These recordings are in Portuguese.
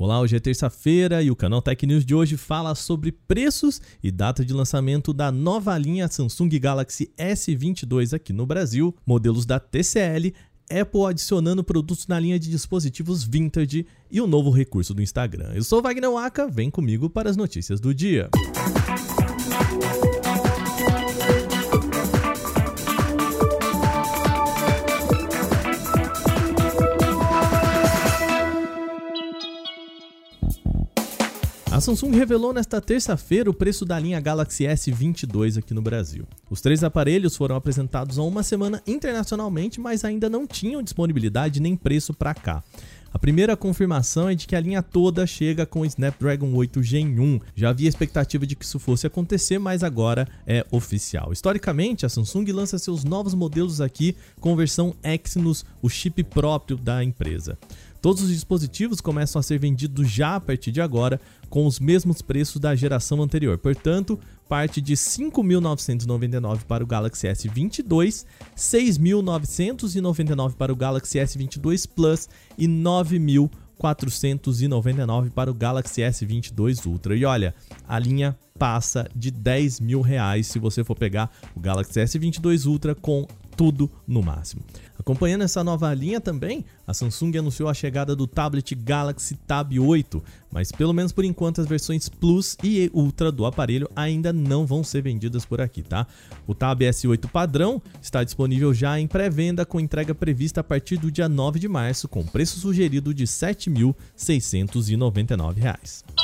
Olá, hoje é terça-feira e o canal Tech News de hoje fala sobre preços e data de lançamento da nova linha Samsung Galaxy S22 aqui no Brasil, modelos da TCL, Apple adicionando produtos na linha de dispositivos vintage e o novo recurso do Instagram. Eu sou Wagner Waka, vem comigo para as notícias do dia. A Samsung revelou nesta terça-feira o preço da linha Galaxy S22 aqui no Brasil. Os três aparelhos foram apresentados há uma semana internacionalmente, mas ainda não tinham disponibilidade nem preço para cá. A primeira confirmação é de que a linha toda chega com o Snapdragon 8 Gen 1. Já havia expectativa de que isso fosse acontecer, mas agora é oficial. Historicamente, a Samsung lança seus novos modelos aqui com versão Exynos, o chip próprio da empresa. Todos os dispositivos começam a ser vendidos já a partir de agora com os mesmos preços da geração anterior. Portanto, parte de 5.999 para o Galaxy S22, 6.999 para o Galaxy S22 Plus e 9.499 para o Galaxy S22 Ultra. E olha, a linha passa de 10 mil reais se você for pegar o Galaxy S22 Ultra com tudo no máximo. Acompanhando essa nova linha também, a Samsung anunciou a chegada do tablet Galaxy Tab 8, mas pelo menos por enquanto as versões Plus e Ultra do aparelho ainda não vão ser vendidas por aqui, tá? O Tab S8 padrão está disponível já em pré-venda com entrega prevista a partir do dia 9 de março, com preço sugerido de R$ 7.699.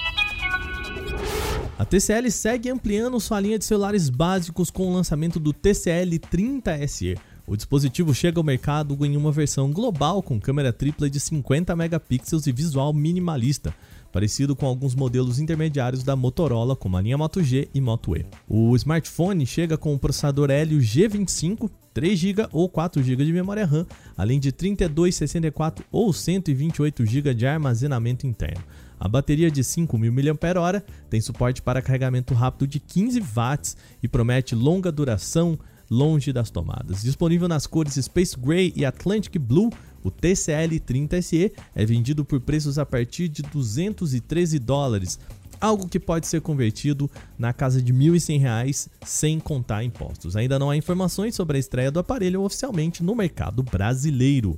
A TCL segue ampliando sua linha de celulares básicos com o lançamento do TCL 30 SE. O dispositivo chega ao mercado em uma versão global com câmera tripla de 50 megapixels e visual minimalista, parecido com alguns modelos intermediários da Motorola, como a linha Moto G e Moto E. O smartphone chega com o processador Helio G25, 3 GB ou 4 GB de memória RAM, além de 32, 64 ou 128 GB de armazenamento interno. A bateria de 5.000 mAh tem suporte para carregamento rápido de 15 watts e promete longa duração longe das tomadas. Disponível nas cores Space Gray e Atlantic Blue, o TCL 30 SE é vendido por preços a partir de 213 dólares, algo que pode ser convertido na casa de R$ 1.100 sem contar impostos. Ainda não há informações sobre a estreia do aparelho oficialmente no mercado brasileiro.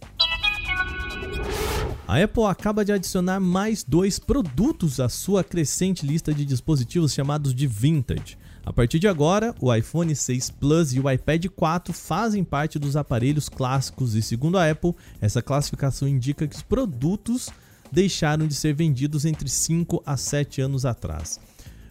A Apple acaba de adicionar mais dois produtos à sua crescente lista de dispositivos chamados de Vintage. A partir de agora, o iPhone 6 Plus e o iPad 4 fazem parte dos aparelhos clássicos e, segundo a Apple, essa classificação indica que os produtos deixaram de ser vendidos entre 5 a 7 anos atrás.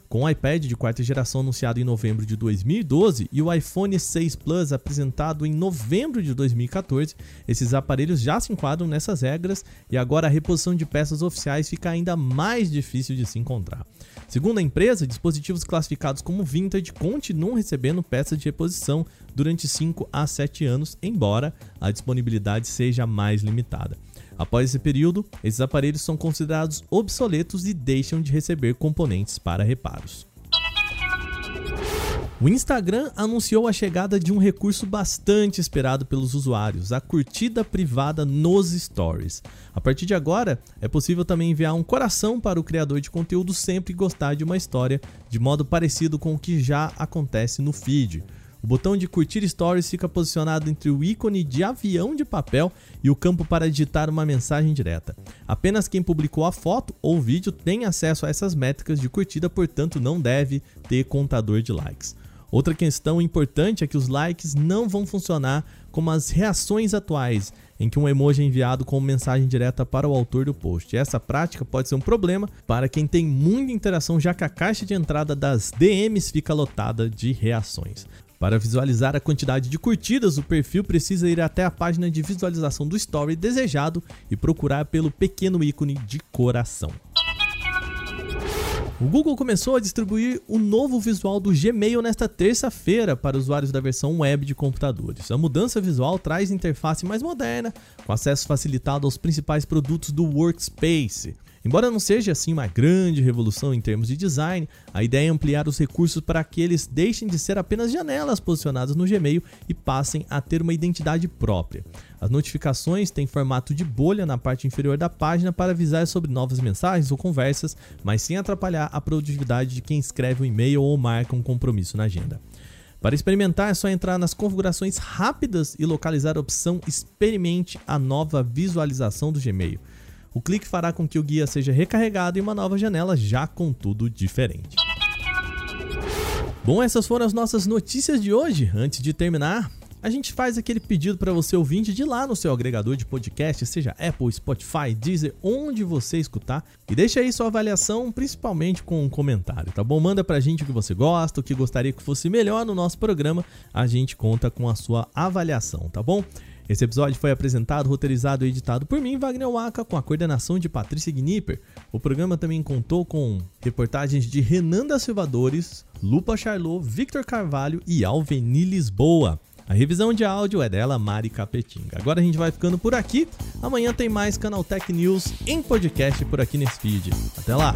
Com o iPad de quarta geração anunciado em novembro de 2012 e o iPhone 6 Plus apresentado em novembro de 2014, esses aparelhos já se enquadram nessas regras e agora a reposição de peças oficiais fica ainda mais difícil de se encontrar. Segundo a empresa, dispositivos classificados como vintage continuam recebendo peças de reposição durante 5 a 7 anos, embora a disponibilidade seja mais limitada. Após esse período, esses aparelhos são considerados obsoletos e deixam de receber componentes para reparos. O Instagram anunciou a chegada de um recurso bastante esperado pelos usuários, a curtida privada nos stories. A partir de agora, é possível também enviar um coração para o criador de conteúdo sempre gostar de uma história, de modo parecido com o que já acontece no feed. O botão de curtir stories fica posicionado entre o ícone de avião de papel e o campo para digitar uma mensagem direta. Apenas quem publicou a foto ou vídeo tem acesso a essas métricas de curtida, portanto não deve ter contador de likes. Outra questão importante é que os likes não vão funcionar como as reações atuais, em que um emoji é enviado com mensagem direta para o autor do post. Essa prática pode ser um problema para quem tem muita interação, já que a caixa de entrada das DMs fica lotada de reações. Para visualizar a quantidade de curtidas, o perfil precisa ir até a página de visualização do story desejado e procurar pelo pequeno ícone de coração. O Google começou a distribuir o novo visual do Gmail nesta terça-feira para usuários da versão web de computadores. A mudança visual traz interface mais moderna, com acesso facilitado aos principais produtos do Workspace. Embora não seja assim uma grande revolução em termos de design, a ideia é ampliar os recursos para que eles deixem de ser apenas janelas posicionadas no Gmail e passem a ter uma identidade própria. As notificações têm formato de bolha na parte inferior da página para avisar sobre novas mensagens ou conversas, mas sem atrapalhar a produtividade de quem escreve um e-mail ou marca um compromisso na agenda. Para experimentar é só entrar nas configurações rápidas e localizar a opção Experimente a nova visualização do Gmail. O clique fará com que o guia seja recarregado em uma nova janela, já com tudo diferente. Bom, essas foram as nossas notícias de hoje. Antes de terminar, a gente faz aquele pedido para você ouvinte de lá no seu agregador de podcast, seja Apple, Spotify, Deezer, onde você escutar, e deixa aí sua avaliação, principalmente com um comentário, tá bom? Manda pra gente o que você gosta, o que gostaria que fosse melhor no nosso programa, a gente conta com a sua avaliação, tá bom? Esse episódio foi apresentado, roteirizado e editado por mim, Wagner Waka, com a coordenação de Patrícia Gnipper. O programa também contou com reportagens de Renan da Silvadores, Lupa Charlot, Victor Carvalho e Alveni Lisboa. A revisão de áudio é dela, Mari Capetinga. Agora a gente vai ficando por aqui. Amanhã tem mais Canal Tech News em podcast por aqui nesse feed. Até lá!